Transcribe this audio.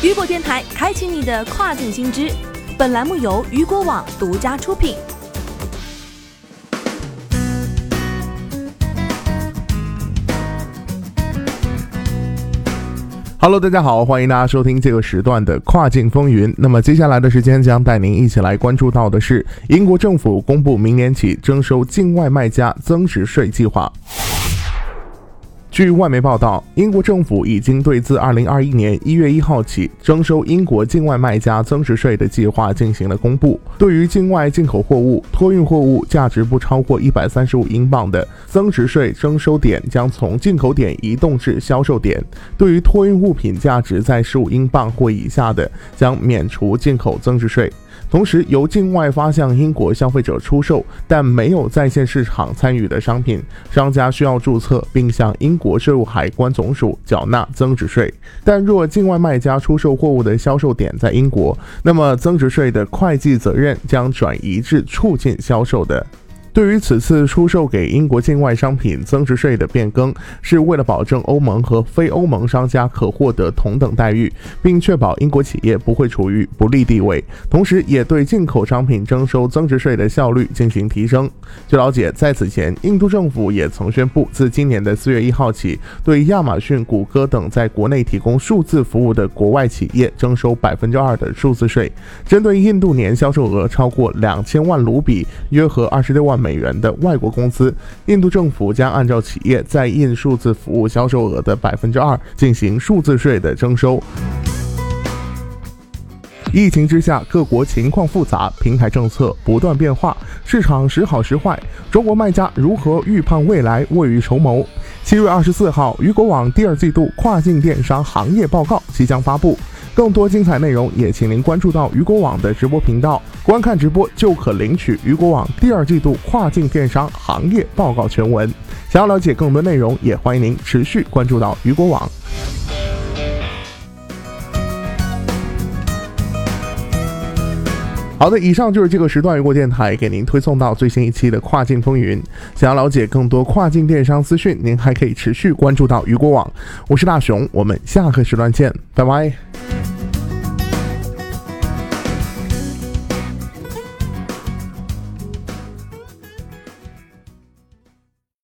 雨果电台开启你的跨境新知，本栏目由雨果网独家出品。Hello，大家好，欢迎大家收听这个时段的跨境风云。那么接下来的时间将带您一起来关注到的是，英国政府公布明年起征收境外卖家增值税计划。据外媒报道，英国政府已经对自2021年1月1号起征收英国境外卖家增值税的计划进行了公布。对于境外进口货物、托运货物价值不超过135英镑的，增值税征收点将从进口点移动至销售点；对于托运物品价值在15英镑或以下的，将免除进口增值税。同时，由境外发向英国消费者出售但没有在线市场参与的商品，商家需要注册并向英国税务海关总署缴纳增值税。但若境外卖家出售货物的销售点在英国，那么增值税的会计责任将转移至促进销售的。对于此次出售给英国境外商品增值税的变更，是为了保证欧盟和非欧盟商家可获得同等待遇，并确保英国企业不会处于不利地位，同时也对进口商品征收增值税的效率进行提升。据了解，在此前，印度政府也曾宣布，自今年的四月一号起，对亚马逊、谷歌等在国内提供数字服务的国外企业征收百分之二的数字税。针对印度年销售额超过两千万卢比（约合二十六万美）。元的外国公司，印度政府将按照企业在印数字服务销售额的百分之二进行数字税的征收。疫情之下，各国情况复杂，平台政策不断变化，市场时好时坏。中国卖家如何预判未来，未雨绸缪？七月二十四号，雨果网第二季度跨境电商行业报告即将发布。更多精彩内容，也请您关注到雨果网的直播频道，观看直播就可领取雨果网第二季度跨境电商行业报告全文。想要了解更多内容，也欢迎您持续关注到雨果网。好的，以上就是这个时段雨果电台给您推送到最新一期的跨境风云。想要了解更多跨境电商资讯，您还可以持续关注到雨果网。我是大熊，我们下个时段见，拜拜。